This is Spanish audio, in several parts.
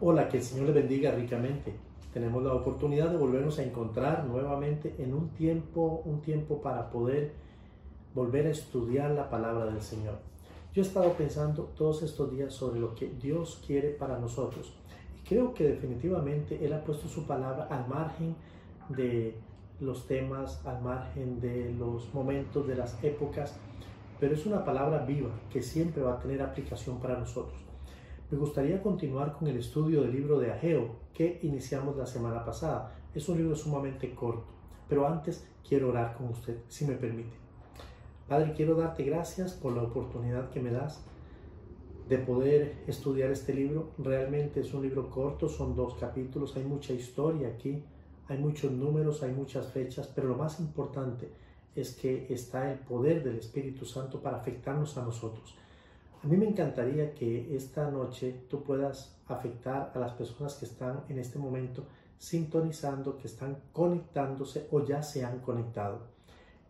Hola, que el Señor le bendiga ricamente. Tenemos la oportunidad de volvernos a encontrar nuevamente en un tiempo, un tiempo para poder volver a estudiar la palabra del Señor. Yo he estado pensando todos estos días sobre lo que Dios quiere para nosotros y creo que definitivamente Él ha puesto su palabra al margen de los temas, al margen de los momentos, de las épocas, pero es una palabra viva que siempre va a tener aplicación para nosotros. Me gustaría continuar con el estudio del libro de Ageo que iniciamos la semana pasada. Es un libro sumamente corto, pero antes quiero orar con usted, si me permite. Padre, quiero darte gracias por la oportunidad que me das de poder estudiar este libro. Realmente es un libro corto, son dos capítulos, hay mucha historia aquí, hay muchos números, hay muchas fechas, pero lo más importante es que está el poder del Espíritu Santo para afectarnos a nosotros. A mí me encantaría que esta noche tú puedas afectar a las personas que están en este momento sintonizando, que están conectándose o ya se han conectado.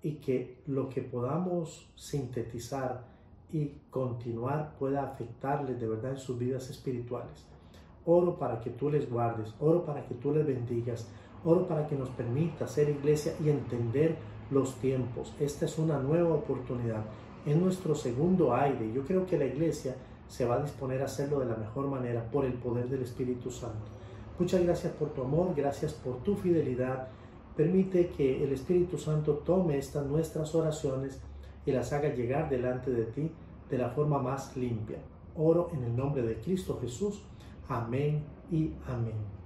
Y que lo que podamos sintetizar y continuar pueda afectarles de verdad en sus vidas espirituales. Oro para que tú les guardes, oro para que tú les bendigas, oro para que nos permita ser iglesia y entender los tiempos. Esta es una nueva oportunidad es nuestro segundo aire. Yo creo que la iglesia se va a disponer a hacerlo de la mejor manera por el poder del Espíritu Santo. Muchas gracias por tu amor, gracias por tu fidelidad. Permite que el Espíritu Santo tome estas nuestras oraciones y las haga llegar delante de ti de la forma más limpia. Oro en el nombre de Cristo Jesús. Amén y amén.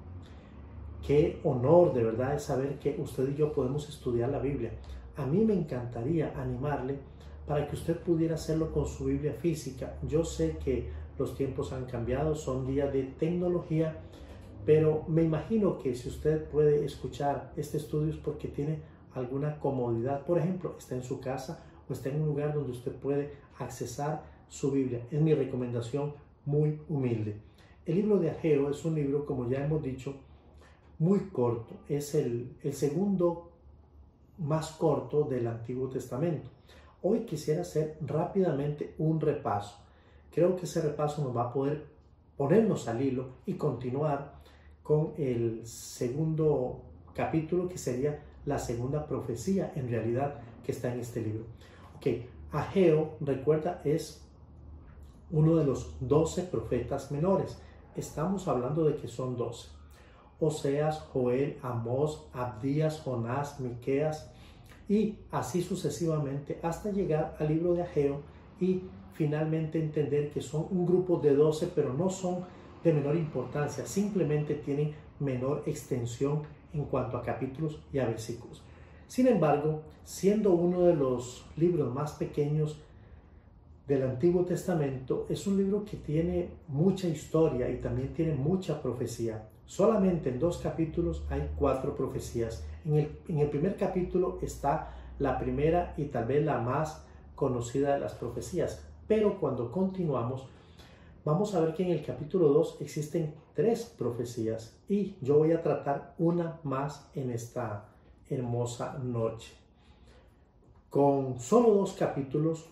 Qué honor de verdad es saber que usted y yo podemos estudiar la Biblia. A mí me encantaría animarle para que usted pudiera hacerlo con su Biblia física. Yo sé que los tiempos han cambiado, son días de tecnología, pero me imagino que si usted puede escuchar este estudio es porque tiene alguna comodidad. Por ejemplo, está en su casa o está en un lugar donde usted puede accesar su Biblia. Es mi recomendación muy humilde. El libro de Ageo es un libro, como ya hemos dicho, muy corto. Es el, el segundo más corto del Antiguo Testamento. Hoy quisiera hacer rápidamente un repaso. Creo que ese repaso nos va a poder ponernos al hilo y continuar con el segundo capítulo que sería la segunda profecía en realidad que está en este libro. Ok, Ageo, recuerda, es uno de los doce profetas menores. Estamos hablando de que son doce. Oseas, Joel, Amós, Abdías, Jonás, Miqueas, y así sucesivamente hasta llegar al libro de Ageo y finalmente entender que son un grupo de 12, pero no son de menor importancia, simplemente tienen menor extensión en cuanto a capítulos y a versículos. Sin embargo, siendo uno de los libros más pequeños del Antiguo Testamento, es un libro que tiene mucha historia y también tiene mucha profecía. Solamente en dos capítulos hay cuatro profecías. En el, primer capítulo está la primera y tal vez la más conocida de las profecías. Pero cuando continuamos, vamos a ver que en el capítulo 2 existen tres profecías y yo voy a tratar una más en esta hermosa noche. Con solo dos capítulos,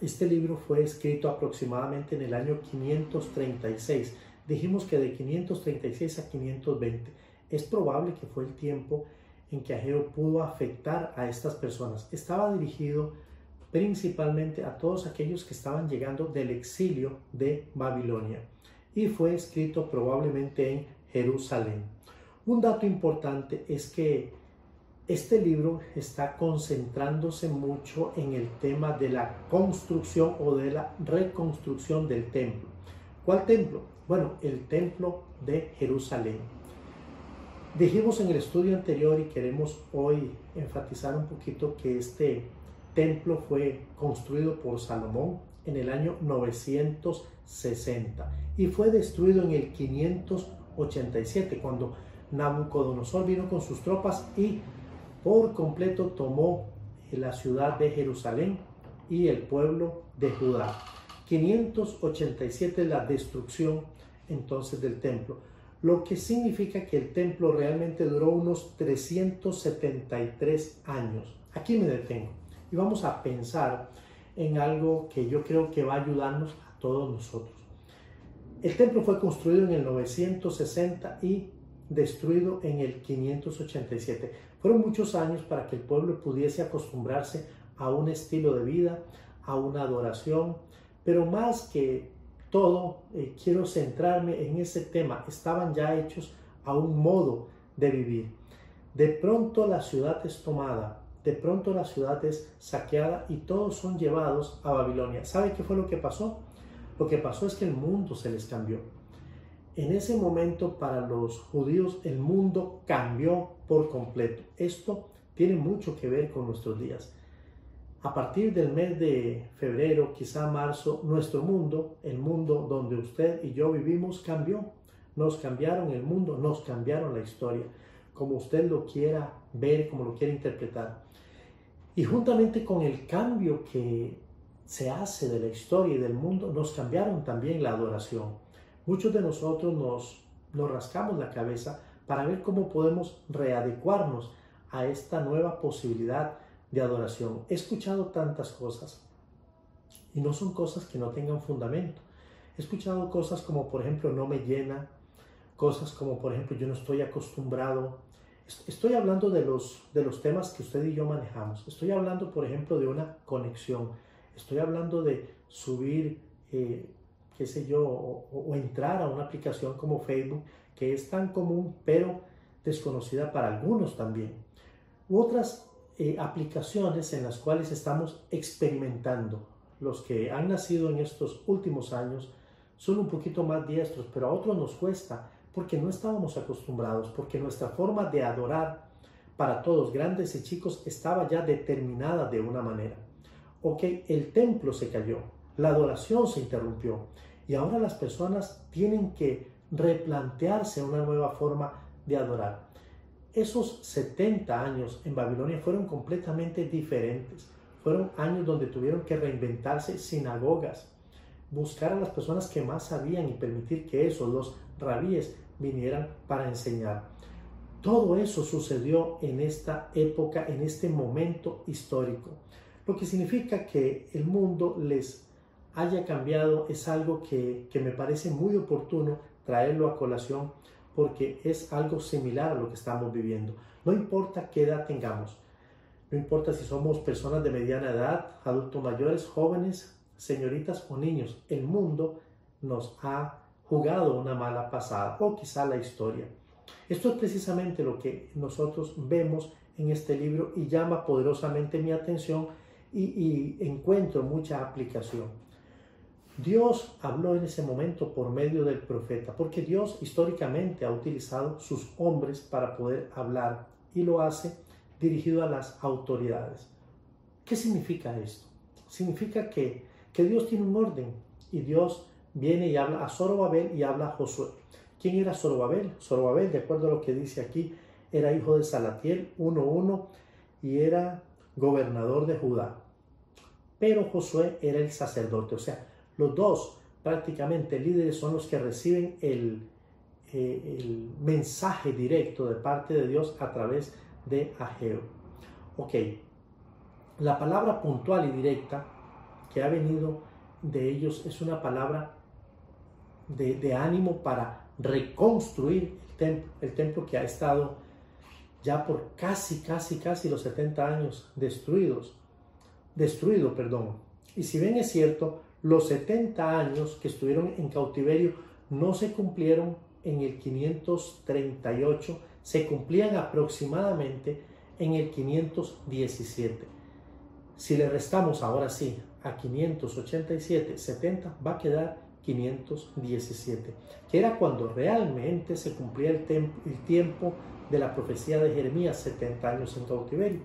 este libro fue escrito aproximadamente en el año 536 Dijimos que de 536 a 520 es probable que fue el tiempo en que Ageo pudo afectar a estas personas. Estaba dirigido principalmente a todos aquellos que estaban llegando del exilio de Babilonia y fue escrito probablemente en Jerusalén. Un dato importante es que este libro está concentrándose mucho en el tema de la construcción o de la reconstrucción del templo. ¿Cuál templo? Bueno, el templo de Jerusalén. Dijimos en el estudio anterior y queremos hoy enfatizar un poquito que este templo fue construido por Salomón en el año 960 y fue destruido en el 587 cuando Nabucodonosor vino con sus tropas y por completo tomó la ciudad de Jerusalén y el pueblo de Judá. 587 la destrucción entonces del templo, lo que significa que el templo realmente duró unos 373 años. Aquí me detengo y vamos a pensar en algo que yo creo que va a ayudarnos a todos nosotros. El templo fue construido en el 960 y destruido en el 587. Fueron muchos años para que el pueblo pudiese acostumbrarse a un estilo de vida, a una adoración, pero más que todo, eh, quiero centrarme en ese tema. Estaban ya hechos a un modo de vivir. De pronto la ciudad es tomada, de pronto la ciudad es saqueada y todos son llevados a Babilonia. ¿Sabe qué fue lo que pasó? Lo que pasó es que el mundo se les cambió. En ese momento para los judíos el mundo cambió por completo. Esto tiene mucho que ver con nuestros días. A partir del mes de febrero, quizá marzo, nuestro mundo, el mundo donde usted y yo vivimos, cambió. Nos cambiaron el mundo, nos cambiaron la historia, como usted lo quiera ver, como lo quiera interpretar. Y juntamente con el cambio que se hace de la historia y del mundo, nos cambiaron también la adoración. Muchos de nosotros nos, nos rascamos la cabeza para ver cómo podemos readecuarnos a esta nueva posibilidad de adoración. He escuchado tantas cosas y no son cosas que no tengan fundamento. He escuchado cosas como, por ejemplo, no me llena, cosas como, por ejemplo, yo no estoy acostumbrado. Estoy hablando de los, de los temas que usted y yo manejamos. Estoy hablando, por ejemplo, de una conexión. Estoy hablando de subir, eh, qué sé yo, o entrar a una aplicación como Facebook, que es tan común, pero desconocida para algunos también. Otras eh, aplicaciones en las cuales estamos experimentando. Los que han nacido en estos últimos años son un poquito más diestros, pero a otros nos cuesta porque no estábamos acostumbrados, porque nuestra forma de adorar para todos, grandes y chicos, estaba ya determinada de una manera. Ok, el templo se cayó, la adoración se interrumpió y ahora las personas tienen que replantearse una nueva forma de adorar. Esos 70 años en Babilonia fueron completamente diferentes. Fueron años donde tuvieron que reinventarse sinagogas, buscar a las personas que más sabían y permitir que esos, los rabíes, vinieran para enseñar. Todo eso sucedió en esta época, en este momento histórico. Lo que significa que el mundo les haya cambiado es algo que, que me parece muy oportuno traerlo a colación porque es algo similar a lo que estamos viviendo. No importa qué edad tengamos, no importa si somos personas de mediana edad, adultos mayores, jóvenes, señoritas o niños, el mundo nos ha jugado una mala pasada o quizá la historia. Esto es precisamente lo que nosotros vemos en este libro y llama poderosamente mi atención y, y encuentro mucha aplicación. Dios habló en ese momento por medio del profeta, porque Dios históricamente ha utilizado sus hombres para poder hablar y lo hace dirigido a las autoridades. ¿Qué significa esto? Significa que, que Dios tiene un orden y Dios viene y habla a Zorobabel y habla a Josué. ¿Quién era Zorobabel? Zorobabel, de acuerdo a lo que dice aquí, era hijo de Salatiel 1.1 y era gobernador de Judá. Pero Josué era el sacerdote, o sea, los dos prácticamente líderes son los que reciben el, eh, el mensaje directo de parte de Dios a través de Ageo. Ok, la palabra puntual y directa que ha venido de ellos es una palabra de, de ánimo para reconstruir el templo, el templo que ha estado ya por casi, casi, casi los 70 años destruidos, destruido, perdón. Y si bien es cierto, los 70 años que estuvieron en cautiverio no se cumplieron en el 538, se cumplían aproximadamente en el 517. Si le restamos ahora sí a 587, 70, va a quedar 517, que era cuando realmente se cumplía el, el tiempo de la profecía de Jeremías, 70 años en cautiverio.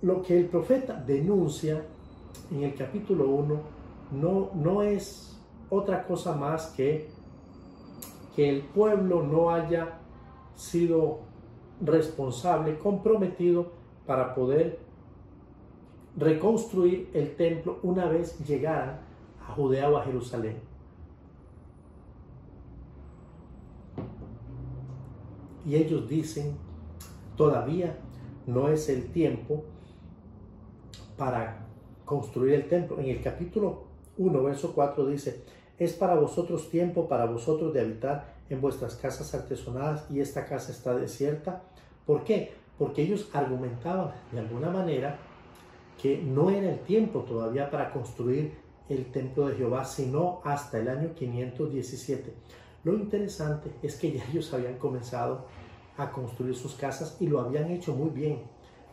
Lo que el profeta denuncia en el capítulo 1 no, no es otra cosa más que que el pueblo no haya sido responsable, comprometido para poder reconstruir el templo una vez llegaran a Judea o a Jerusalén. Y ellos dicen, todavía no es el tiempo para construir el templo. En el capítulo 1, verso 4 dice, Es para vosotros tiempo, para vosotros de habitar en vuestras casas artesonadas y esta casa está desierta. ¿Por qué? Porque ellos argumentaban de alguna manera que no era el tiempo todavía para construir el templo de Jehová, sino hasta el año 517. Lo interesante es que ya ellos habían comenzado a construir sus casas y lo habían hecho muy bien,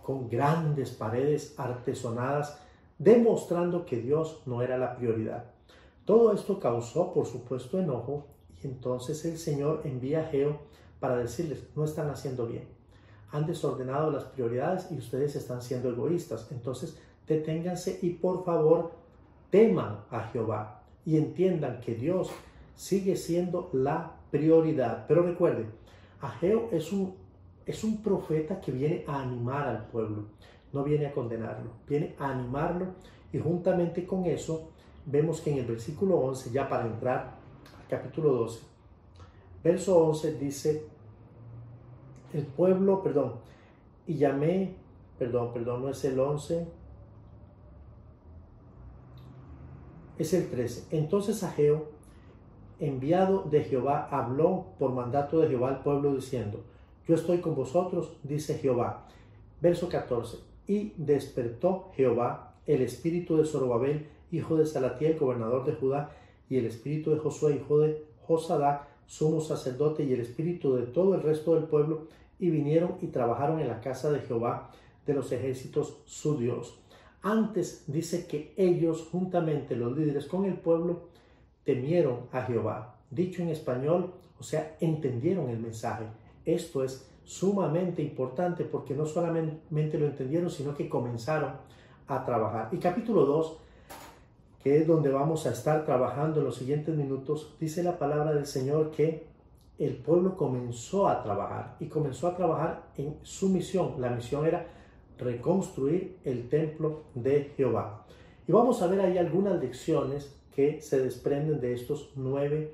con grandes paredes artesonadas, demostrando que Dios no era la prioridad. Todo esto causó, por supuesto, enojo y entonces el Señor envía a Geo para decirles, no están haciendo bien, han desordenado las prioridades y ustedes están siendo egoístas. Entonces, deténganse y por favor teman a Jehová y entiendan que Dios sigue siendo la prioridad. Pero recuerden, Ageo es un, es un profeta que viene a animar al pueblo, no viene a condenarlo, viene a animarlo y juntamente con eso vemos que en el versículo 11, ya para entrar al capítulo 12, verso 11 dice, el pueblo, perdón, y llamé, perdón, perdón, no es el 11, es el 13. Entonces Ageo enviado de Jehová, habló por mandato de Jehová al pueblo diciendo, yo estoy con vosotros, dice Jehová. Verso 14, y despertó Jehová el espíritu de Zorobabel, hijo de Salatiel, gobernador de Judá, y el espíritu de Josué, hijo de Josadac, sumo sacerdote, y el espíritu de todo el resto del pueblo, y vinieron y trabajaron en la casa de Jehová de los ejércitos su Dios. Antes dice que ellos, juntamente los líderes con el pueblo, temieron a Jehová. Dicho en español, o sea, entendieron el mensaje. Esto es sumamente importante porque no solamente lo entendieron, sino que comenzaron a trabajar. Y capítulo 2, que es donde vamos a estar trabajando en los siguientes minutos, dice la palabra del Señor que el pueblo comenzó a trabajar y comenzó a trabajar en su misión. La misión era reconstruir el templo de Jehová. Y vamos a ver ahí algunas lecciones que se desprenden de estos nueve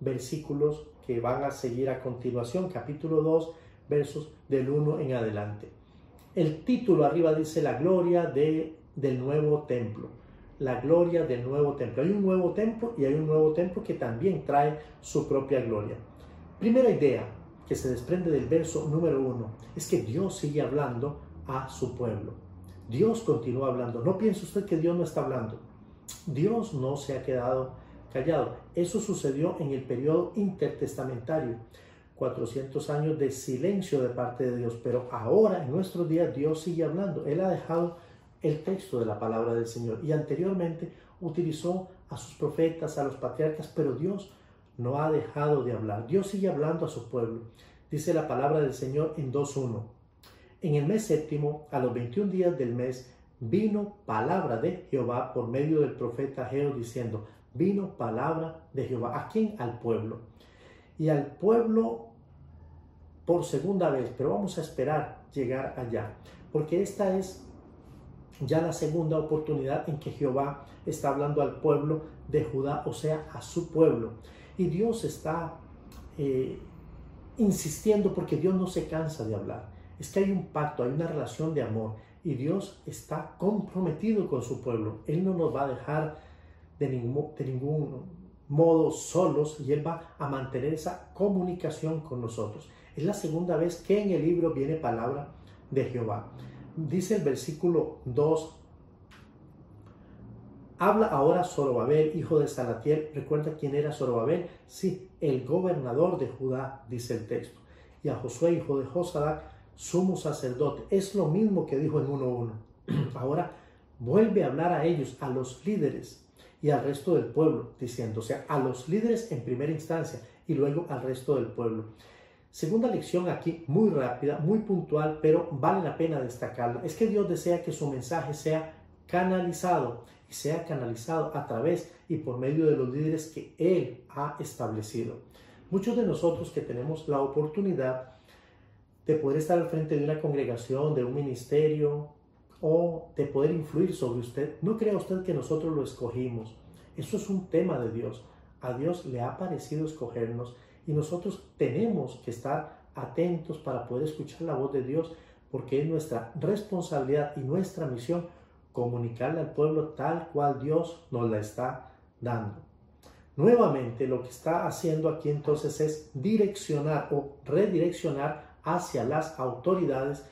versículos que van a seguir a continuación, capítulo 2, versos del 1 en adelante. El título arriba dice la gloria de, del nuevo templo. La gloria del nuevo templo. Hay un nuevo templo y hay un nuevo templo que también trae su propia gloria. Primera idea que se desprende del verso número 1 es que Dios sigue hablando a su pueblo. Dios continúa hablando. No piense usted que Dios no está hablando. Dios no se ha quedado callado. Eso sucedió en el periodo intertestamentario. 400 años de silencio de parte de Dios, pero ahora en nuestros días Dios sigue hablando. Él ha dejado el texto de la palabra del Señor y anteriormente utilizó a sus profetas, a los patriarcas, pero Dios no ha dejado de hablar. Dios sigue hablando a su pueblo. Dice la palabra del Señor en 2.1. En el mes séptimo, a los 21 días del mes, vino palabra de Jehová por medio del profeta Geo diciendo, vino palabra de Jehová. ¿A quién? Al pueblo. Y al pueblo por segunda vez, pero vamos a esperar llegar allá, porque esta es ya la segunda oportunidad en que Jehová está hablando al pueblo de Judá, o sea, a su pueblo. Y Dios está eh, insistiendo porque Dios no se cansa de hablar. Es que hay un pacto, hay una relación de amor y Dios está comprometido con su pueblo. Él no nos va a dejar de ningún, de ningún modo solos y Él va a mantener esa comunicación con nosotros. Es la segunda vez que en el libro viene palabra de Jehová. Dice el versículo 2, habla ahora Zorobabel, hijo de Salatiel. ¿Recuerda quién era Zorobabel? Sí, el gobernador de Judá, dice el texto. Y a Josué, hijo de Josadac, sumo sacerdote. Es lo mismo que dijo en 1.1. Ahora vuelve a hablar a ellos, a los líderes y al resto del pueblo, diciendo, o sea, a los líderes en primera instancia y luego al resto del pueblo. Segunda lección aquí, muy rápida, muy puntual, pero vale la pena destacarla, es que Dios desea que su mensaje sea canalizado y sea canalizado a través y por medio de los líderes que Él ha establecido. Muchos de nosotros que tenemos la oportunidad de poder estar al frente de una congregación, de un ministerio o de poder influir sobre usted. No crea usted que nosotros lo escogimos. Eso es un tema de Dios. A Dios le ha parecido escogernos y nosotros tenemos que estar atentos para poder escuchar la voz de Dios porque es nuestra responsabilidad y nuestra misión comunicarle al pueblo tal cual Dios nos la está dando. Nuevamente lo que está haciendo aquí entonces es direccionar o redireccionar hacia las autoridades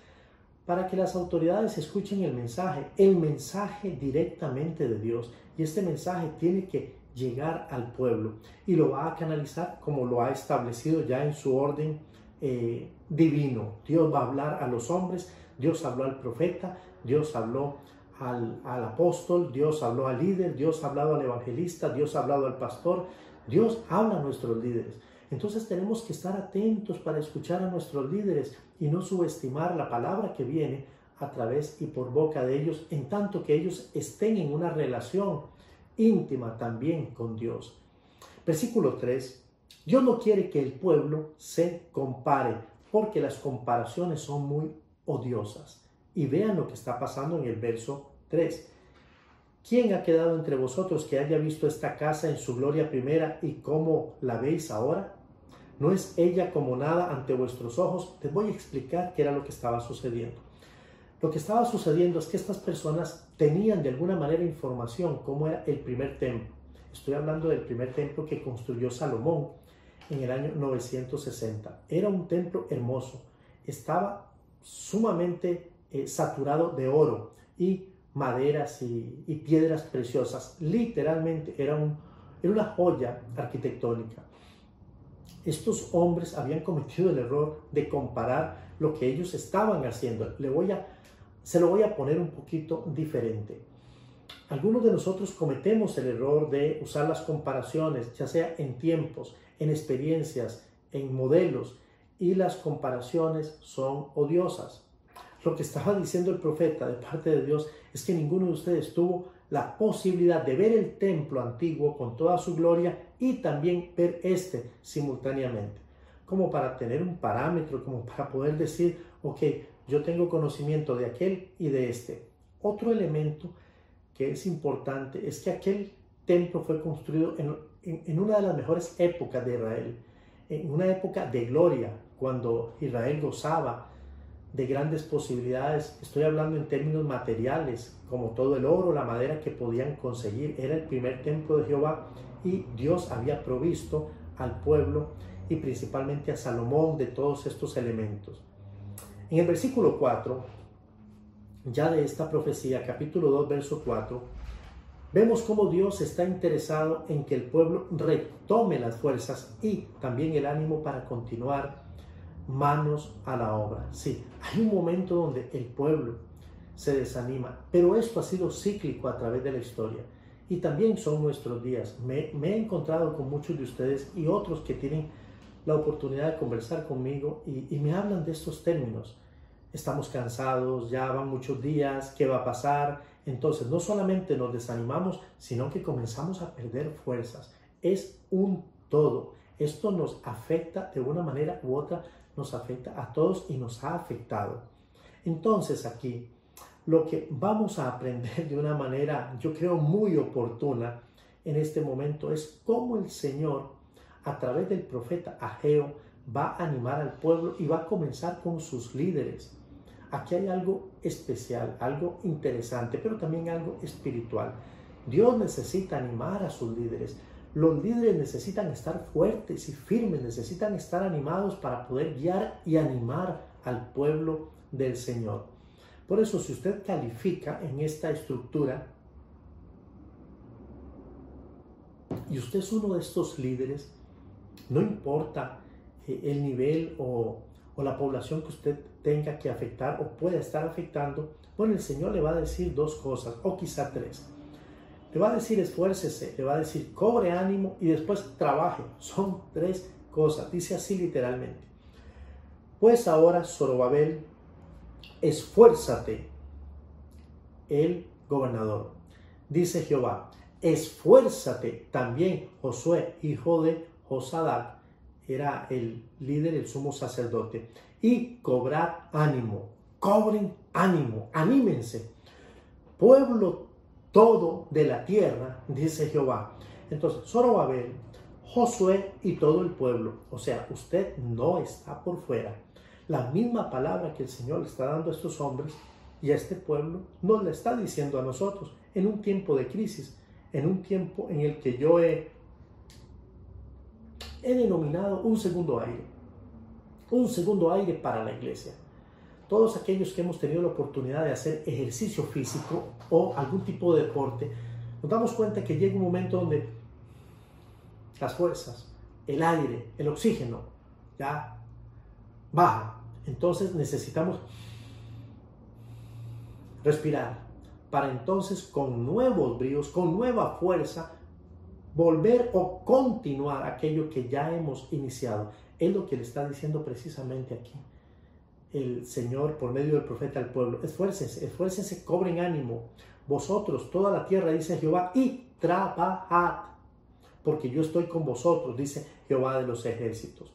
para que las autoridades escuchen el mensaje, el mensaje directamente de Dios. Y este mensaje tiene que llegar al pueblo y lo va a canalizar como lo ha establecido ya en su orden eh, divino. Dios va a hablar a los hombres, Dios habló al profeta, Dios habló al, al, apóstol, Dios habló al líder, Dios ha hablado al evangelista, Dios ha hablado al pastor, Dios habla a nuestros líderes. Entonces tenemos que estar atentos para escuchar a nuestros líderes y no subestimar la palabra que viene a través y por boca de ellos, en tanto que ellos estén en una relación íntima también con Dios. Versículo 3. Dios no quiere que el pueblo se compare, porque las comparaciones son muy odiosas. Y vean lo que está pasando en el verso 3. ¿Quién ha quedado entre vosotros que haya visto esta casa en su gloria primera y cómo la veis ahora? ¿No es ella como nada ante vuestros ojos? Te voy a explicar qué era lo que estaba sucediendo. Lo que estaba sucediendo es que estas personas tenían de alguna manera información cómo era el primer templo. Estoy hablando del primer templo que construyó Salomón en el año 960. Era un templo hermoso. Estaba sumamente eh, saturado de oro y maderas y, piedras preciosas. Literalmente era, un, era una joya arquitectónica. Estos hombres habían cometido el error de comparar lo que ellos estaban haciendo. Le voy a, se lo voy a poner un poquito diferente. Algunos de nosotros cometemos el error de usar las comparaciones, ya sea en tiempos, en experiencias, en modelos, y las comparaciones son odiosas. Lo que estaba diciendo el profeta de parte de Dios es que ninguno de ustedes tuvo la posibilidad de ver el templo antiguo con toda su gloria y también ver este simultáneamente, como para tener un parámetro, como para poder decir, ok, yo tengo conocimiento de aquel y de este. Otro elemento que es importante es que aquel templo fue construido en, una de las mejores épocas de Israel, en una época de gloria, cuando Israel gozaba de grandes posibilidades. Estoy hablando en términos materiales, como todo el oro, la madera que podían conseguir. Era el primer templo de Jehová y Dios había provisto al pueblo y principalmente a Salomón de todos estos elementos. En el versículo 4, ya de esta profecía, capítulo 2, verso 4, vemos cómo Dios está interesado en que el pueblo retome las fuerzas y también el ánimo para continuar manos a la obra. Sí, hay un momento donde el pueblo se desanima, pero esto ha sido cíclico a través de la historia y también son nuestros días. Me, he encontrado con muchos de ustedes y otros que tienen la oportunidad de conversar conmigo y, y me hablan de estos términos. Estamos cansados, ya van muchos días, ¿qué va a pasar? Entonces, no solamente nos desanimamos, sino que comenzamos a perder fuerzas. Es un todo. Esto nos afecta de una manera u otra nos afecta a todos y nos ha afectado. Entonces aquí lo que vamos a aprender de una manera, yo creo, muy oportuna en este momento es cómo el Señor, a través del profeta Ageo, va a animar al pueblo y va a comenzar con sus líderes. Aquí hay algo especial, algo interesante, pero también algo espiritual. Dios necesita animar a sus líderes. Los líderes necesitan estar fuertes y firmes, necesitan estar animados para poder guiar y animar al pueblo del Señor. Por eso, si usted califica en esta estructura y usted es uno de estos líderes, no importa eh, el nivel o, la población que usted tenga que afectar o pueda estar afectando, bueno, el Señor le va a decir dos cosas o quizá tres. Le va a decir esfuércese, le va a decir cobre ánimo y después trabaje. Son tres cosas. Dice así literalmente. Pues ahora, Zorobabel, esfuérzate, el gobernador. Dice Jehová, esfuérzate también Josué, hijo de Josadac, era el líder, el sumo sacerdote, y cobrad ánimo, cobren ánimo, anímense. Pueblo todo de la tierra, dice Jehová. Entonces, Zorobabel, Josué y todo el pueblo, o sea, usted no está por fuera. La misma palabra que el Señor le está dando a estos hombres y a este pueblo, nos la está diciendo a nosotros en un tiempo de crisis, en un tiempo en el que yo he he denominado un segundo aire. Un segundo aire para la iglesia. Todos aquellos que hemos tenido la oportunidad de hacer ejercicio físico o algún tipo de deporte, nos damos cuenta que llega un momento donde las fuerzas, el aire, el oxígeno, ya baja. Entonces necesitamos respirar para entonces con nuevos bríos, con nueva fuerza, volver o continuar aquello que ya hemos iniciado. Es lo que le está diciendo precisamente aquí el Señor por medio del profeta al pueblo. Esfuércense, esfuércense, cobren ánimo. Vosotros, toda la tierra, dice Jehová, y trabajad, porque yo estoy con vosotros, dice Jehová de los ejércitos.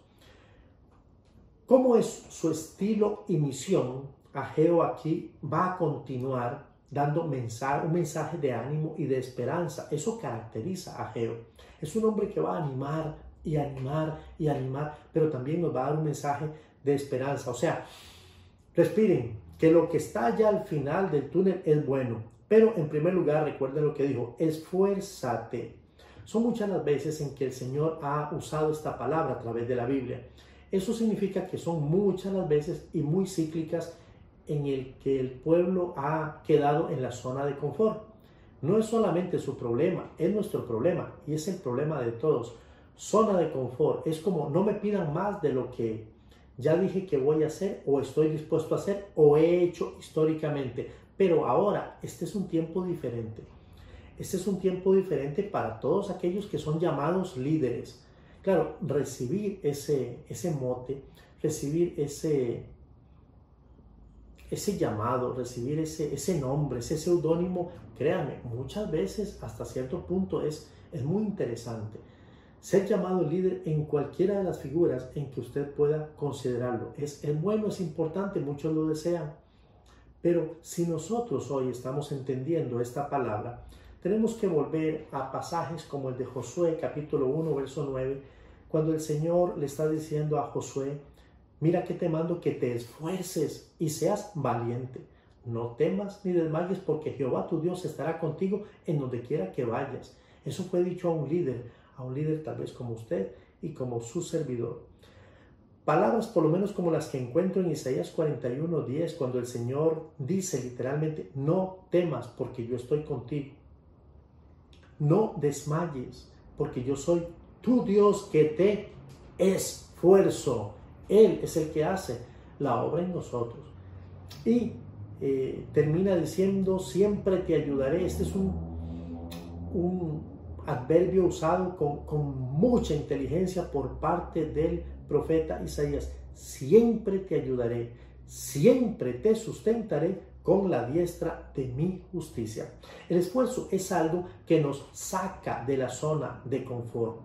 ¿Cómo es su estilo y misión? Ageo aquí va a continuar dando un mensaje de ánimo y de esperanza. Eso caracteriza a Ageo. Es un hombre que va a animar y animar y animar, pero también nos va a dar un mensaje de esperanza. O sea, respiren, que lo que está ya al final del túnel es bueno. Pero en primer lugar, recuerden lo que dijo, esfuérzate. Son muchas las veces en que el Señor ha usado esta palabra a través de la Biblia. Eso significa que son muchas las veces y muy cíclicas en el que el pueblo ha quedado en la zona de confort. No es solamente su problema, es nuestro problema y es el problema de todos. Zona de confort es como no me pidan más de lo que ya dije que voy a hacer o estoy dispuesto a hacer o he hecho históricamente. Pero ahora, este es un tiempo diferente. Este es un tiempo diferente para todos aquellos que son llamados líderes. Claro, recibir ese, ese mote, recibir ese, ese llamado, recibir ese, ese nombre, ese seudónimo, créanme, muchas veces hasta cierto punto es, es muy interesante. Ser llamado líder en cualquiera de las figuras en que usted pueda considerarlo. Es, es bueno, es importante, muchos lo desean. Pero si nosotros hoy estamos entendiendo esta palabra, tenemos que volver a pasajes como el de Josué capítulo 1, verso 9, cuando el Señor le está diciendo a Josué, mira que te mando que te esfuerces y seas valiente. No temas ni desmayes porque Jehová tu Dios estará contigo en donde quiera que vayas. Eso fue dicho a un líder, a un líder tal vez como usted y como su servidor. Palabras por lo menos como las que encuentro en Isaías 41, 10, cuando el Señor dice literalmente, no temas porque yo estoy contigo. No desmayes porque yo soy tu Dios que te esfuerzo. Él es el que hace la obra en nosotros. Y eh, termina diciendo, siempre te ayudaré. Este es un, un adverbio usado con, mucha inteligencia por parte del profeta Isaías. Siempre te ayudaré, siempre te sustentaré con la diestra de mi justicia. El esfuerzo es algo que nos saca de la zona de confort.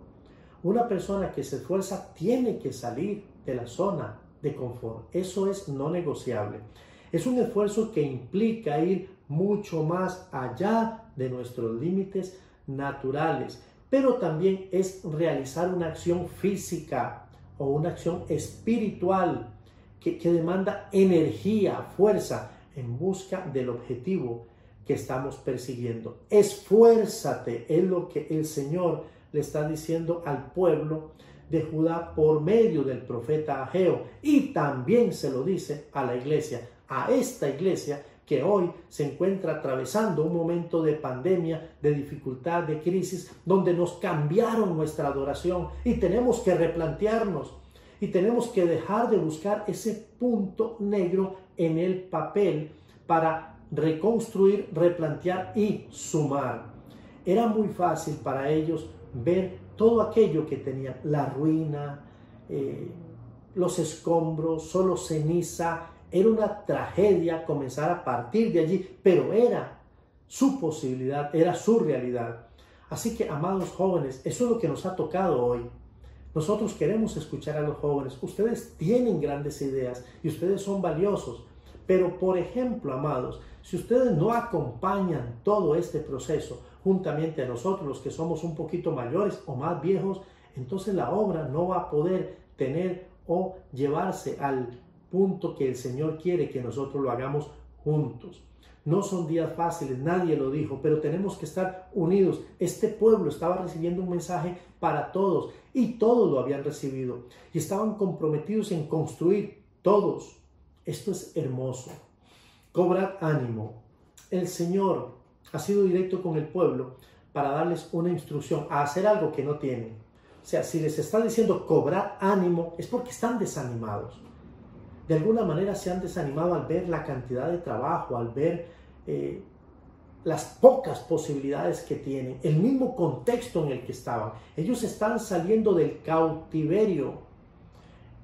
Una persona que se esfuerza tiene que salir de la zona de confort. Eso es no negociable. Es un esfuerzo que implica ir mucho más allá de nuestros límites naturales, pero también es realizar una acción física o una acción espiritual que, que demanda energía, fuerza en busca del objetivo que estamos persiguiendo. Esfuérzate, es lo que el Señor le está diciendo al pueblo de Judá por medio del profeta Ageo y también se lo dice a la iglesia, a esta iglesia que hoy se encuentra atravesando un momento de pandemia, de dificultad, de crisis, donde nos cambiaron nuestra adoración y tenemos que replantearnos y tenemos que dejar de buscar ese punto negro en el papel para reconstruir, replantear y sumar. Era muy fácil para ellos ver todo aquello que tenían, la ruina, eh, los escombros, solo ceniza, era una tragedia comenzar a partir de allí, pero era su posibilidad, era su realidad. Así que, amados jóvenes, eso es lo que nos ha tocado hoy. Nosotros queremos escuchar a los jóvenes. Ustedes tienen grandes ideas y ustedes son valiosos. Pero, por ejemplo, amados, si ustedes no acompañan todo este proceso juntamente a nosotros, los que somos un poquito mayores o más viejos, entonces la obra no va a poder tener o llevarse al punto que el Señor quiere que nosotros lo hagamos juntos. No son días fáciles, nadie lo dijo, pero tenemos que estar unidos. Este pueblo estaba recibiendo un mensaje para todos y todos lo habían recibido y estaban comprometidos en construir todos. Esto es hermoso. Cobrad ánimo. El Señor ha sido directo con el pueblo para darles una instrucción a hacer algo que no tienen. O sea, si les está diciendo cobrar ánimo, es porque están desanimados. De alguna manera se han desanimado al ver la cantidad de trabajo, al ver eh, las pocas posibilidades que tienen, el mismo contexto en el que estaban. Ellos están saliendo del cautiverio.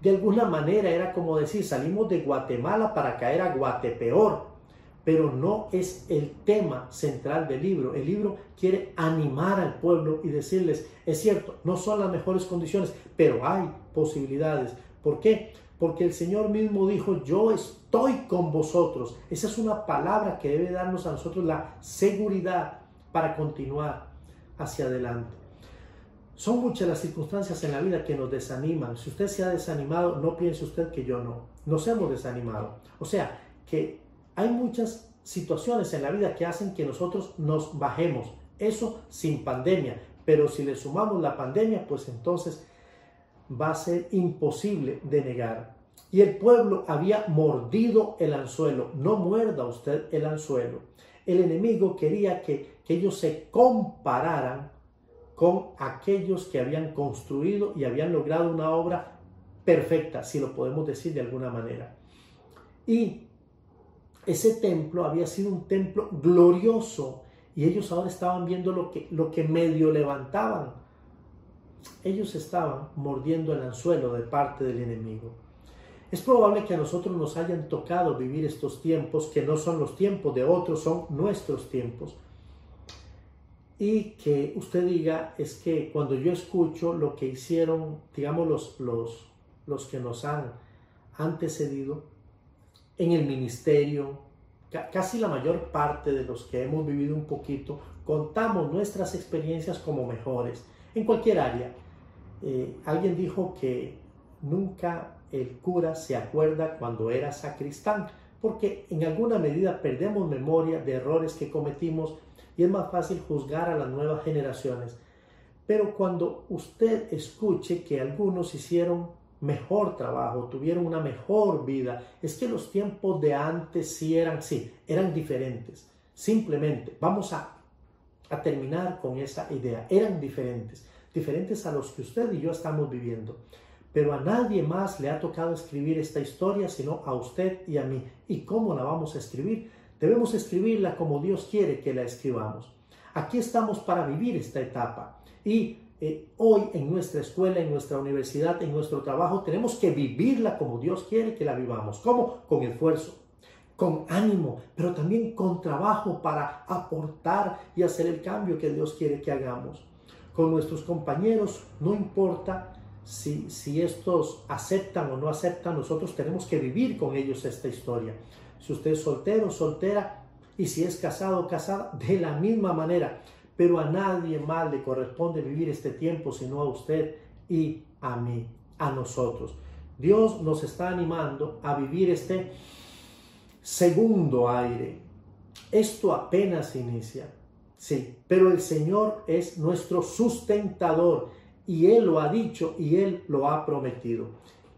De alguna manera era como decir, salimos de Guatemala para caer a Guatepeor pero no es el tema central del libro. El libro quiere animar al pueblo y decirles, es cierto, no son las mejores condiciones, pero hay posibilidades. ¿Por qué? Porque el Señor mismo dijo, yo estoy con vosotros. Esa es una palabra que debe darnos a nosotros la seguridad para continuar hacia adelante. Son muchas las circunstancias en la vida que nos desaniman. Si usted se ha desanimado, no piense usted que yo no. Nos hemos desanimado. O sea, que hay muchas situaciones en la vida que hacen que nosotros nos bajemos. Eso sin pandemia. Pero si le sumamos la pandemia, pues entonces va a ser imposible de negar. Y el pueblo había mordido el anzuelo. No muerda usted el anzuelo. El enemigo quería que, que ellos se compararan con aquellos que habían construido y habían logrado una obra perfecta, si lo podemos decir de alguna manera. Y ese templo había sido un templo glorioso y ellos ahora estaban viendo lo que, lo que medio levantaban. Ellos estaban mordiendo el anzuelo de parte del enemigo. Es probable que a nosotros nos hayan tocado vivir estos tiempos que no son los tiempos de otros, son nuestros tiempos. Y que usted diga, es que cuando yo escucho lo que hicieron, digamos, los, los, los que nos han antecedido, en el ministerio, casi la mayor parte de los que hemos vivido un poquito, contamos nuestras experiencias como mejores, en cualquier área. Eh, alguien dijo que nunca el cura se acuerda cuando era sacristán, porque en alguna medida perdemos memoria de errores que cometimos y es más fácil juzgar a las nuevas generaciones. Pero cuando usted escuche que algunos hicieron mejor trabajo, tuvieron una mejor vida. Es que los tiempos de antes sí eran, sí, eran diferentes. Simplemente, vamos a, a terminar con esa idea. Eran diferentes, diferentes a los que usted y yo estamos viviendo. Pero a nadie más le ha tocado escribir esta historia sino a usted y a mí. ¿Y cómo la vamos a escribir? Debemos escribirla como Dios quiere que la escribamos. Aquí estamos para vivir esta etapa y eh, hoy en nuestra escuela, en nuestra universidad, en nuestro trabajo, tenemos que vivirla como Dios quiere que la vivamos. ¿Cómo? Con esfuerzo, con ánimo, pero también con trabajo para aportar y hacer el cambio que Dios quiere que hagamos. Con nuestros compañeros, no importa si, si estos aceptan o no aceptan, nosotros tenemos que vivir con ellos esta historia. Si usted es soltero, soltera, y si es casado o casada, de la misma manera pero a nadie más le corresponde vivir este tiempo sino a usted y a mí, a nosotros. Dios nos está animando a vivir este segundo aire. Esto apenas inicia, sí, pero el Señor es nuestro sustentador y Él lo ha dicho y Él lo ha prometido.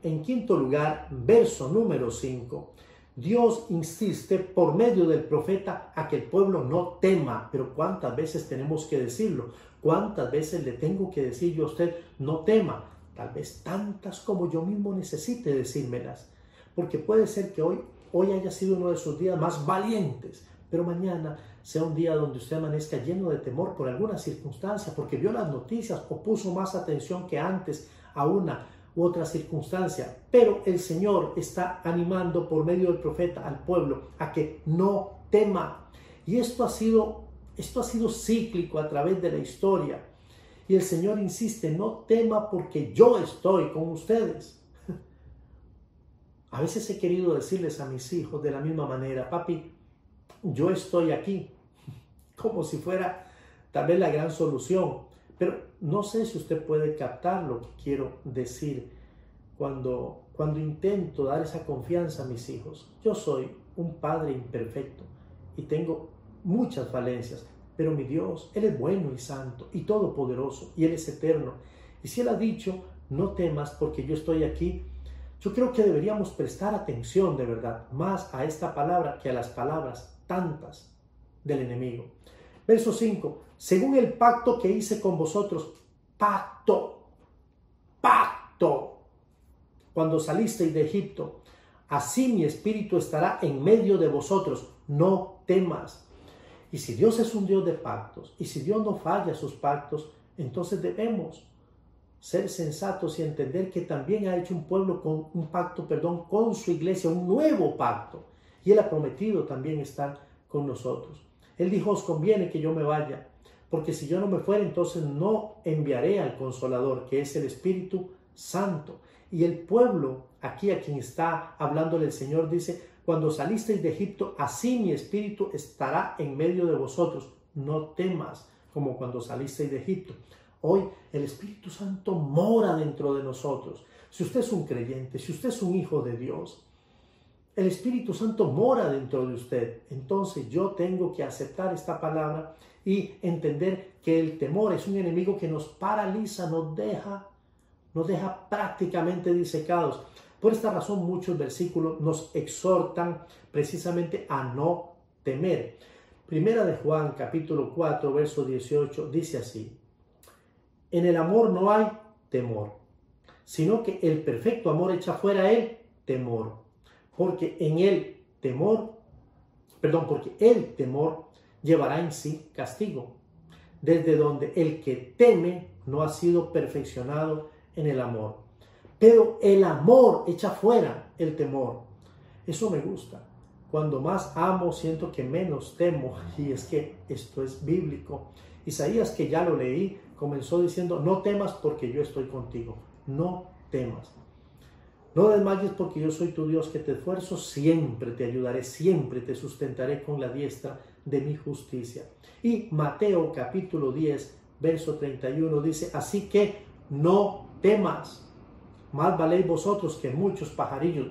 En quinto lugar, verso número 5. Dios insiste por medio del profeta a que el pueblo no tema, pero ¿cuántas veces tenemos que decirlo? ¿Cuántas veces le tengo que decir yo a usted no tema? Tal vez tantas como yo mismo necesite decírmelas, porque puede ser que hoy, hoy haya sido uno de sus días más valientes, pero mañana sea un día donde usted amanezca lleno de temor por alguna circunstancia, porque vio las noticias o puso más atención que antes a una u otra circunstancia, pero el Señor está animando por medio del profeta al pueblo a que no tema. Y esto ha sido esto ha sido cíclico a través de la historia. Y el Señor insiste, no tema porque yo estoy con ustedes. A veces he querido decirles a mis hijos de la misma manera, papi, yo estoy aquí, como si fuera tal vez la gran solución. Pero no sé si usted puede captar lo que quiero decir cuando, cuando intento dar esa confianza a mis hijos. Yo soy un padre imperfecto y tengo muchas falencias, pero mi Dios, Él es bueno y santo y todopoderoso y Él es eterno. Y si Él ha dicho, no temas porque yo estoy aquí, yo creo que deberíamos prestar atención de verdad más a esta palabra que a las palabras tantas del enemigo. Verso 5, según el pacto que hice con vosotros, pacto, pacto, cuando salisteis de Egipto, así mi espíritu estará en medio de vosotros, no temas. Y si Dios es un Dios de pactos, y si Dios no falla sus pactos, entonces debemos ser sensatos y entender que también ha hecho un pueblo con un pacto, perdón, con su iglesia, un nuevo pacto. Y Él ha prometido también estar con nosotros. Él dijo, os conviene que yo me vaya, porque si yo no me fuera, entonces no enviaré al consolador, que es el Espíritu Santo. Y el pueblo, aquí a quien está hablándole el Señor, dice, cuando salisteis de Egipto, así mi espíritu estará en medio de vosotros. No temas como cuando salisteis de Egipto. Hoy el Espíritu Santo mora dentro de nosotros. Si usted es un creyente, si usted es un hijo de Dios, el Espíritu Santo mora dentro de usted. Entonces yo tengo que aceptar esta palabra y entender que el temor es un enemigo que nos paraliza, nos deja, nos deja prácticamente disecados. Por esta razón muchos versículos nos exhortan precisamente a no temer. Primera de Juan capítulo 4 verso 18 dice así, en el amor no hay temor, sino que el perfecto amor echa fuera el temor porque en el temor, perdón, porque el temor llevará en sí castigo, desde donde el que teme no ha sido perfeccionado en el amor. Pero el amor echa fuera el temor. Eso me gusta. Cuando más amo, siento que menos temo. Y es que esto es bíblico. Isaías, que ya lo leí, comenzó diciendo, no temas porque yo estoy contigo. No temas. No desmayes porque yo soy tu Dios que te esfuerzo, siempre te ayudaré, siempre te sustentaré con la diestra de mi justicia. Y Mateo capítulo 10, verso 31 dice, así que no temas, más valéis vosotros que muchos pajarillos.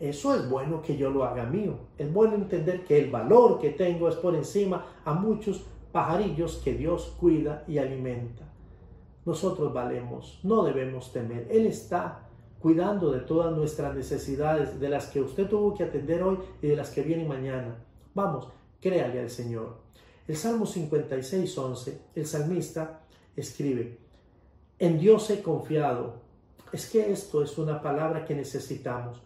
Eso es bueno que yo lo haga mío. Es bueno entender que el valor que tengo es por encima a muchos pajarillos que Dios cuida y alimenta. Nosotros valemos, no debemos temer. Él está cuidando de todas nuestras necesidades, de las que usted tuvo que atender hoy y de las que vienen mañana. Vamos, créale al Señor. El Salmo 56, 11, el salmista escribe, en Dios he confiado. Es que esto es una palabra que necesitamos.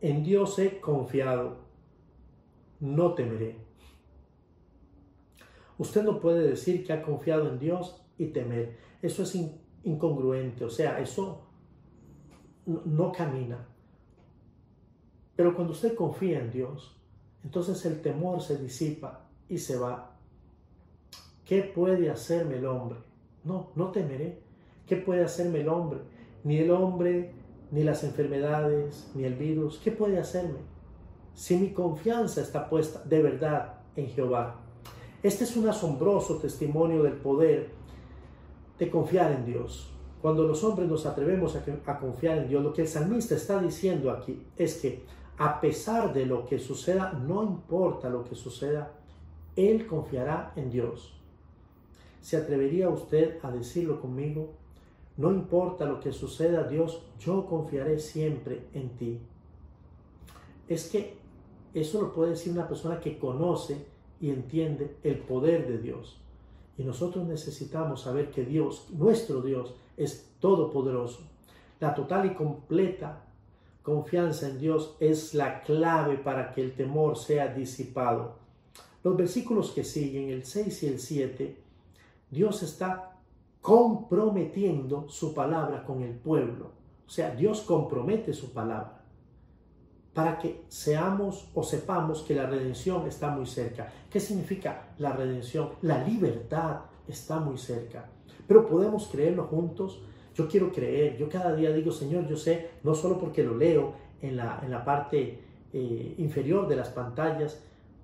En Dios he confiado. No temeré. Usted no puede decir que ha confiado en Dios y temer. Eso es incongruente. O sea, eso no camina. Pero cuando usted confía en Dios, entonces el temor se disipa y se va. ¿Qué puede hacerme el hombre? No, no temeré. ¿Qué puede hacerme el hombre? Ni el hombre, ni las enfermedades, ni el virus. ¿Qué puede hacerme? Si mi confianza está puesta de verdad en Jehová. Este es un asombroso testimonio del poder de confiar en Dios. Cuando los hombres nos atrevemos a, confiar en Dios, lo que el salmista está diciendo aquí es que a pesar de lo que suceda, no importa lo que suceda, Él confiará en Dios. ¿Se atrevería usted a decirlo conmigo? No importa lo que suceda, Dios, yo confiaré siempre en ti. Es que eso lo puede decir una persona que conoce y entiende el poder de Dios. Y nosotros necesitamos saber que Dios, nuestro Dios, es todopoderoso. La total y completa confianza en Dios es la clave para que el temor sea disipado. Los versículos que siguen, el 6 y el 7, Dios está comprometiendo su palabra con el pueblo. O sea, Dios compromete su palabra para que seamos o sepamos que la redención está muy cerca. ¿Qué significa la redención? La libertad está muy cerca. Pero podemos creerlo juntos. Yo quiero creer. Yo cada día digo, Señor, yo sé, no solo porque lo leo en la, en la parte eh, inferior de las pantallas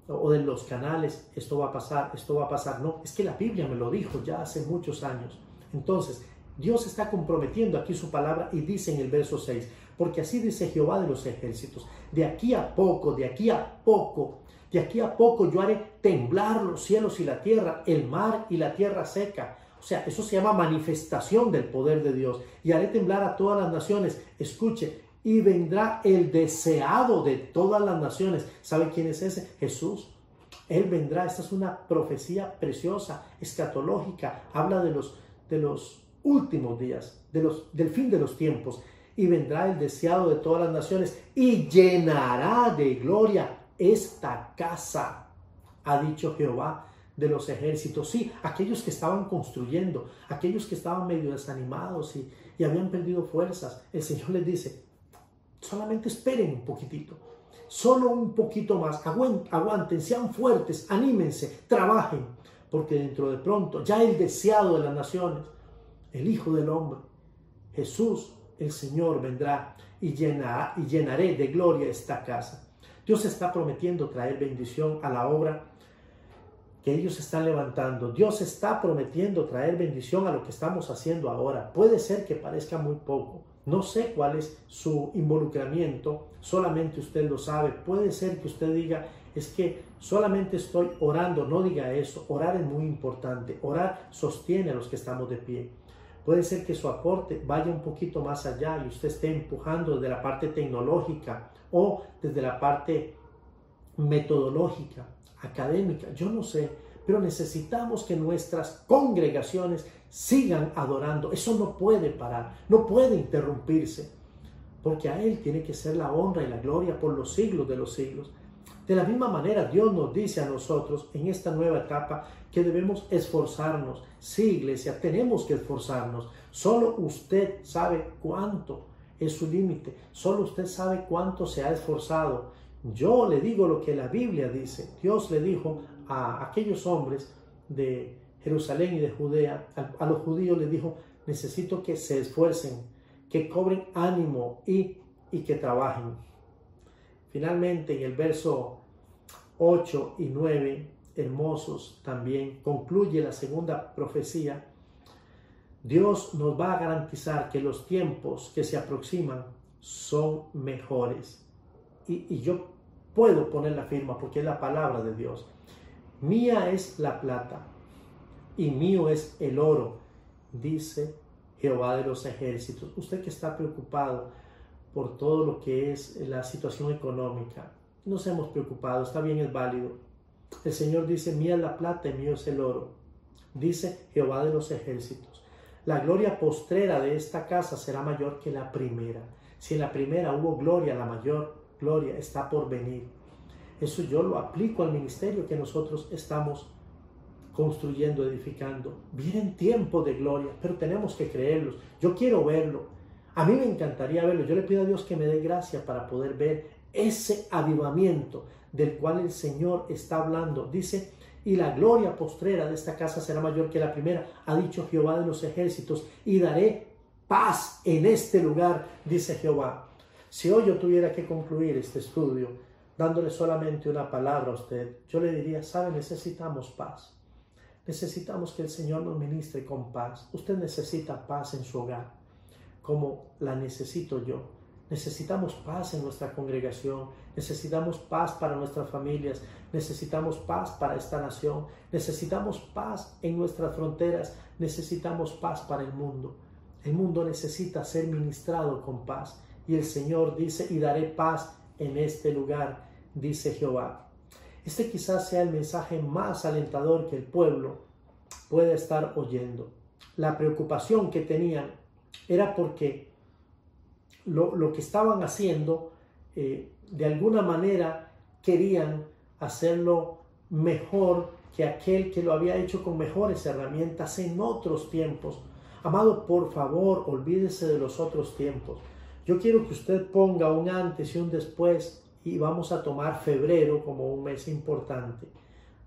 o de los canales, esto va a pasar, esto va a pasar. No, es que la Biblia me lo dijo ya hace muchos años. Entonces, Dios está comprometiendo aquí su palabra y dice en el verso 6, porque así dice Jehová de los ejércitos, de aquí a poco, de aquí a poco, De aquí a poco yo haré temblar los cielos y la tierra, el mar y la tierra seca. O sea, eso se llama manifestación del poder de Dios. Y haré temblar a todas las naciones. Escuche, y vendrá el deseado de todas las naciones. ¿Sabe quién es ese? Jesús. Él vendrá. Esta es una profecía preciosa, escatológica. Habla de los, de los últimos días, de los, del fin de los tiempos. Y vendrá el deseado de todas las naciones y llenará de gloria esta casa, ha dicho Jehová de los ejércitos. Sí, aquellos que estaban construyendo, aquellos que estaban medio desanimados y, y habían perdido fuerzas, el Señor les dice, solamente esperen un poquitito, solo un poquito más, aguanten, sean fuertes, anímense, trabajen, porque dentro de pronto ya el deseado de las naciones, el Hijo del Hombre, Jesús, el Señor, vendrá y, llenará, y llenaré de gloria esta casa. Dios está prometiendo traer bendición a la obra que ellos están levantando. Dios está prometiendo traer bendición a lo que estamos haciendo ahora. Puede ser que parezca muy poco. No sé cuál es su involucramiento, solamente usted lo sabe. Puede ser que usted diga, es que solamente estoy orando, no diga eso. Orar es muy importante. Orar sostiene a los que estamos de pie. Puede ser que su aporte vaya un poquito más allá y usted esté empujando desde la parte tecnológica o desde la parte metodológica, académica, yo no sé, pero necesitamos que nuestras congregaciones sigan adorando. Eso no puede parar, no puede interrumpirse, porque a Él tiene que ser la honra y la gloria por los siglos de los siglos. De la misma manera, Dios nos dice a nosotros en esta nueva etapa que debemos esforzarnos. Sí, iglesia, tenemos que esforzarnos. Solo usted sabe cuánto es su límite. Solo usted sabe cuánto se ha esforzado. Yo le digo lo que la Biblia dice. Dios le dijo a aquellos hombres de Jerusalén y de Judea, a, los judíos le dijo, necesito que se esfuercen, que cobren ánimo y, y que trabajen. Finalmente, en el verso 8 y 9, hermosos también, concluye la segunda profecía Dios nos va a garantizar que los tiempos que se aproximan son mejores. Y, yo puedo poner la firma porque es la palabra de Dios. Mía es la plata y mío es el oro, dice Jehová de los ejércitos. Usted que está preocupado por todo lo que es la situación económica, no hemos preocupado, está bien, es válido. El Señor dice, mía es la plata y mío es el oro, dice Jehová de los ejércitos. La gloria postrera de esta casa será mayor que la primera. Si en la primera hubo gloria, la mayor gloria está por venir. Eso yo lo aplico al ministerio que nosotros estamos construyendo, edificando. Vienen tiempos de gloria, pero tenemos que creerlos. Yo quiero verlo. A mí me encantaría verlo. Yo le pido a Dios que me dé gracia para poder ver ese avivamiento del cual el Señor está hablando. Dice y la gloria postrera de esta casa será mayor que la primera, ha dicho Jehová de los ejércitos, y daré paz en este lugar, dice Jehová. Si hoy yo tuviera que concluir este estudio dándole solamente una palabra a usted, yo le diría, sabe, necesitamos paz. Necesitamos que el Señor nos ministre con paz. Usted necesita paz en su hogar, como la necesito yo. Necesitamos paz en nuestra congregación, necesitamos paz para nuestras familias, necesitamos paz para esta nación, necesitamos paz en nuestras fronteras, necesitamos paz para el mundo. El mundo necesita ser ministrado con paz. Y el Señor dice, y daré paz en este lugar, dice Jehová. Este quizás sea el mensaje más alentador que el pueblo puede estar oyendo. La preocupación que tenían era porque lo, que estaban haciendo, eh, de alguna manera querían hacerlo mejor que aquel que lo había hecho con mejores herramientas en otros tiempos. Amado, por favor, olvídese de los otros tiempos. Yo quiero que usted ponga un antes y un después y vamos a tomar febrero como un mes importante.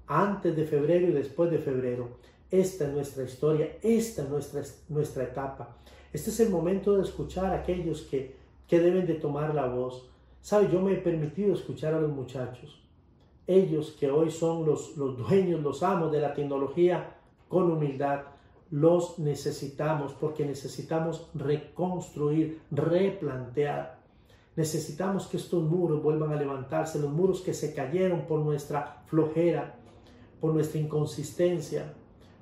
Antes de febrero y después de febrero. Esta es nuestra historia, esta es nuestra, nuestra etapa. Este es el momento de escuchar a aquellos que, que deben de tomar la voz. Sabe, yo me he permitido escuchar a los muchachos. Ellos que hoy son los, los dueños, los amos de la tecnología, con humildad, los necesitamos porque necesitamos reconstruir, replantear. Necesitamos que estos muros vuelvan a levantarse, los muros que se cayeron por nuestra flojera, por nuestra inconsistencia,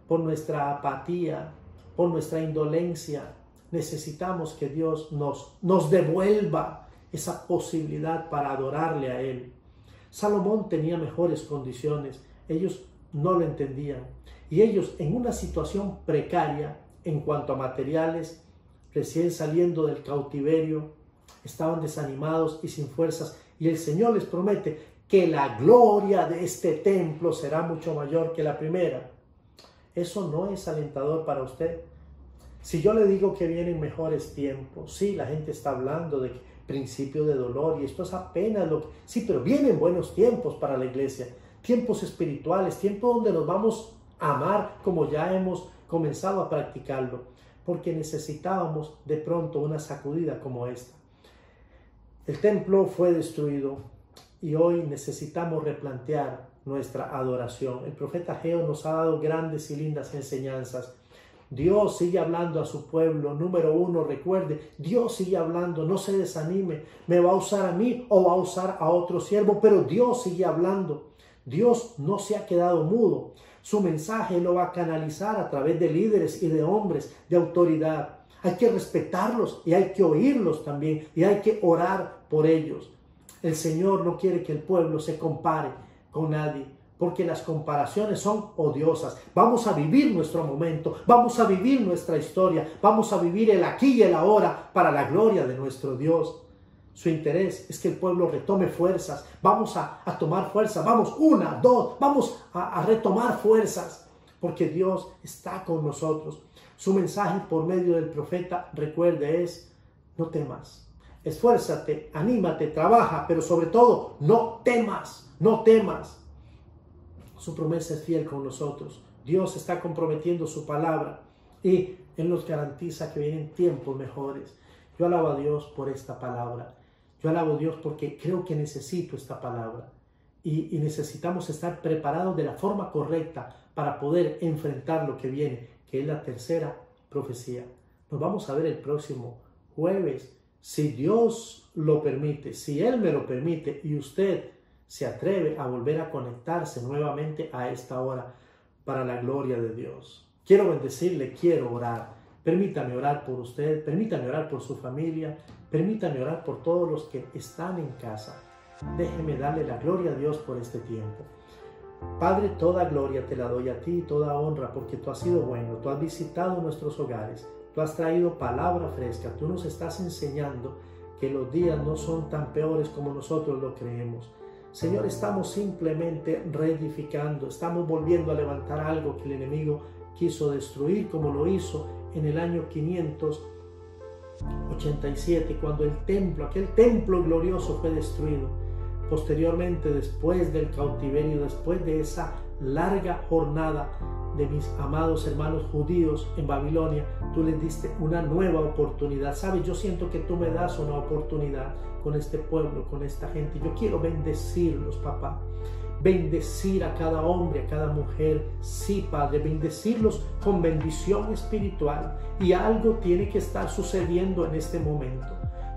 por nuestra apatía, por nuestra indolencia. Necesitamos que Dios nos, nos devuelva esa posibilidad para adorarle a Él. Salomón tenía mejores condiciones, ellos no lo entendían. Y ellos en una situación precaria en cuanto a materiales, recién saliendo del cautiverio, estaban desanimados y sin fuerzas. Y el Señor les promete que la gloria de este templo será mucho mayor que la primera. Eso no es alentador para usted. Si yo le digo que vienen mejores tiempos, sí, la gente está hablando de principio de dolor y esto es apenas lo que... Sí, pero vienen buenos tiempos para la iglesia, tiempos espirituales, tiempos donde nos vamos amar como ya hemos comenzado a practicarlo, porque necesitábamos de pronto una sacudida como esta. El templo fue destruido y hoy necesitamos replantear nuestra adoración. El profeta Geo nos ha dado grandes y lindas enseñanzas Dios sigue hablando a su pueblo. Número uno, recuerde, Dios sigue hablando, no se desanime. Me va a usar a mí o va a usar a otro siervo, pero Dios sigue hablando. Dios no se ha quedado mudo. Su mensaje lo va a canalizar a través de líderes y de hombres de autoridad. Hay que respetarlos y hay que oírlos también y hay que orar por ellos. El Señor no quiere que el pueblo se compare con nadie porque las comparaciones son odiosas. Vamos a vivir nuestro momento, vamos a vivir nuestra historia, vamos a vivir el aquí y el ahora para la gloria de nuestro Dios. Su interés es que el pueblo retome fuerzas, vamos a, tomar fuerzas, vamos una, dos, vamos a, a retomar fuerzas, porque Dios está con nosotros. Su mensaje por medio del profeta, recuerde, es, no temas, esfuérzate, anímate, trabaja, pero sobre todo, no temas, no temas. Su promesa es fiel con nosotros. Dios está comprometiendo su palabra y Él nos garantiza que vienen tiempos mejores. Yo alabo a Dios por esta palabra. Yo alabo a Dios porque creo que necesito esta palabra. Y, y, necesitamos estar preparados de la forma correcta para poder enfrentar lo que viene, que es la tercera profecía. Nos vamos a ver el próximo jueves, si Dios lo permite, si Él me lo permite y usted se atreve a volver a conectarse nuevamente a esta hora para la gloria de Dios. Quiero bendecirle, quiero orar. Permítame orar por usted, permítame orar por su familia, permítame orar por todos los que están en casa. Déjeme darle la gloria a Dios por este tiempo. Padre, toda gloria te la doy a ti, toda honra, porque tú has sido bueno, tú has visitado nuestros hogares, tú has traído palabra fresca, tú nos estás enseñando que los días no son tan peores como nosotros lo creemos. Señor, estamos simplemente reedificando, estamos volviendo a levantar algo que el enemigo quiso destruir, como lo hizo en el año 587, cuando el templo, aquel templo glorioso fue destruido. Posteriormente, después del cautiverio, después de esa larga jornada de mis amados hermanos judíos en Babilonia, tú les diste una nueva oportunidad. Sabes, yo siento que tú me das una oportunidad con este pueblo, con esta gente. Yo quiero bendecirlos, papá. Bendecir a cada hombre, a cada mujer. Sí, Padre, bendecirlos con bendición espiritual. Y algo tiene que estar sucediendo en este momento.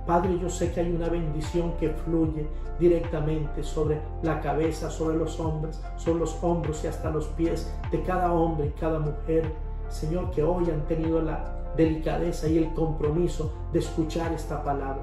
Padre, yo sé que hay una bendición que fluye directamente sobre la cabeza, sobre los hombres, sobre los hombros y hasta los pies de cada hombre y cada mujer. Señor, que hoy han tenido la delicadeza y el compromiso de escuchar esta palabra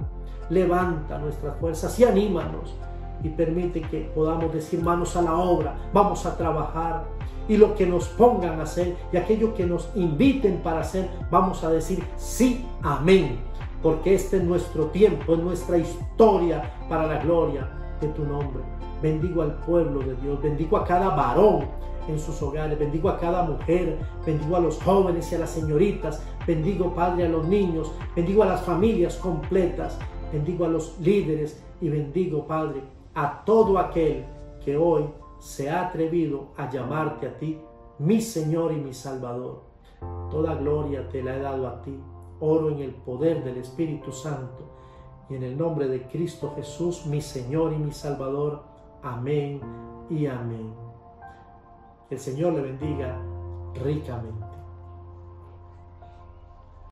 levanta nuestras fuerzas y anímanos y permite que podamos decir manos a la obra, vamos a trabajar y lo que nos pongan a hacer y aquello que nos inviten para hacer, vamos a decir sí, amén, porque este es nuestro tiempo, es nuestra historia para la gloria de tu nombre. Bendigo al pueblo de Dios, bendigo a cada varón en sus hogares, bendigo a cada mujer, bendigo a los jóvenes y a las señoritas, bendigo Padre a los niños, bendigo a las familias completas bendigo a los líderes y bendigo, Padre, a todo aquel que hoy se ha atrevido a llamarte a ti, mi Señor y mi Salvador. Toda gloria te la he dado a ti. Oro en el poder del Espíritu Santo y en el nombre de Cristo Jesús, mi Señor y mi Salvador. Amén y amén. Que el Señor le bendiga ricamente.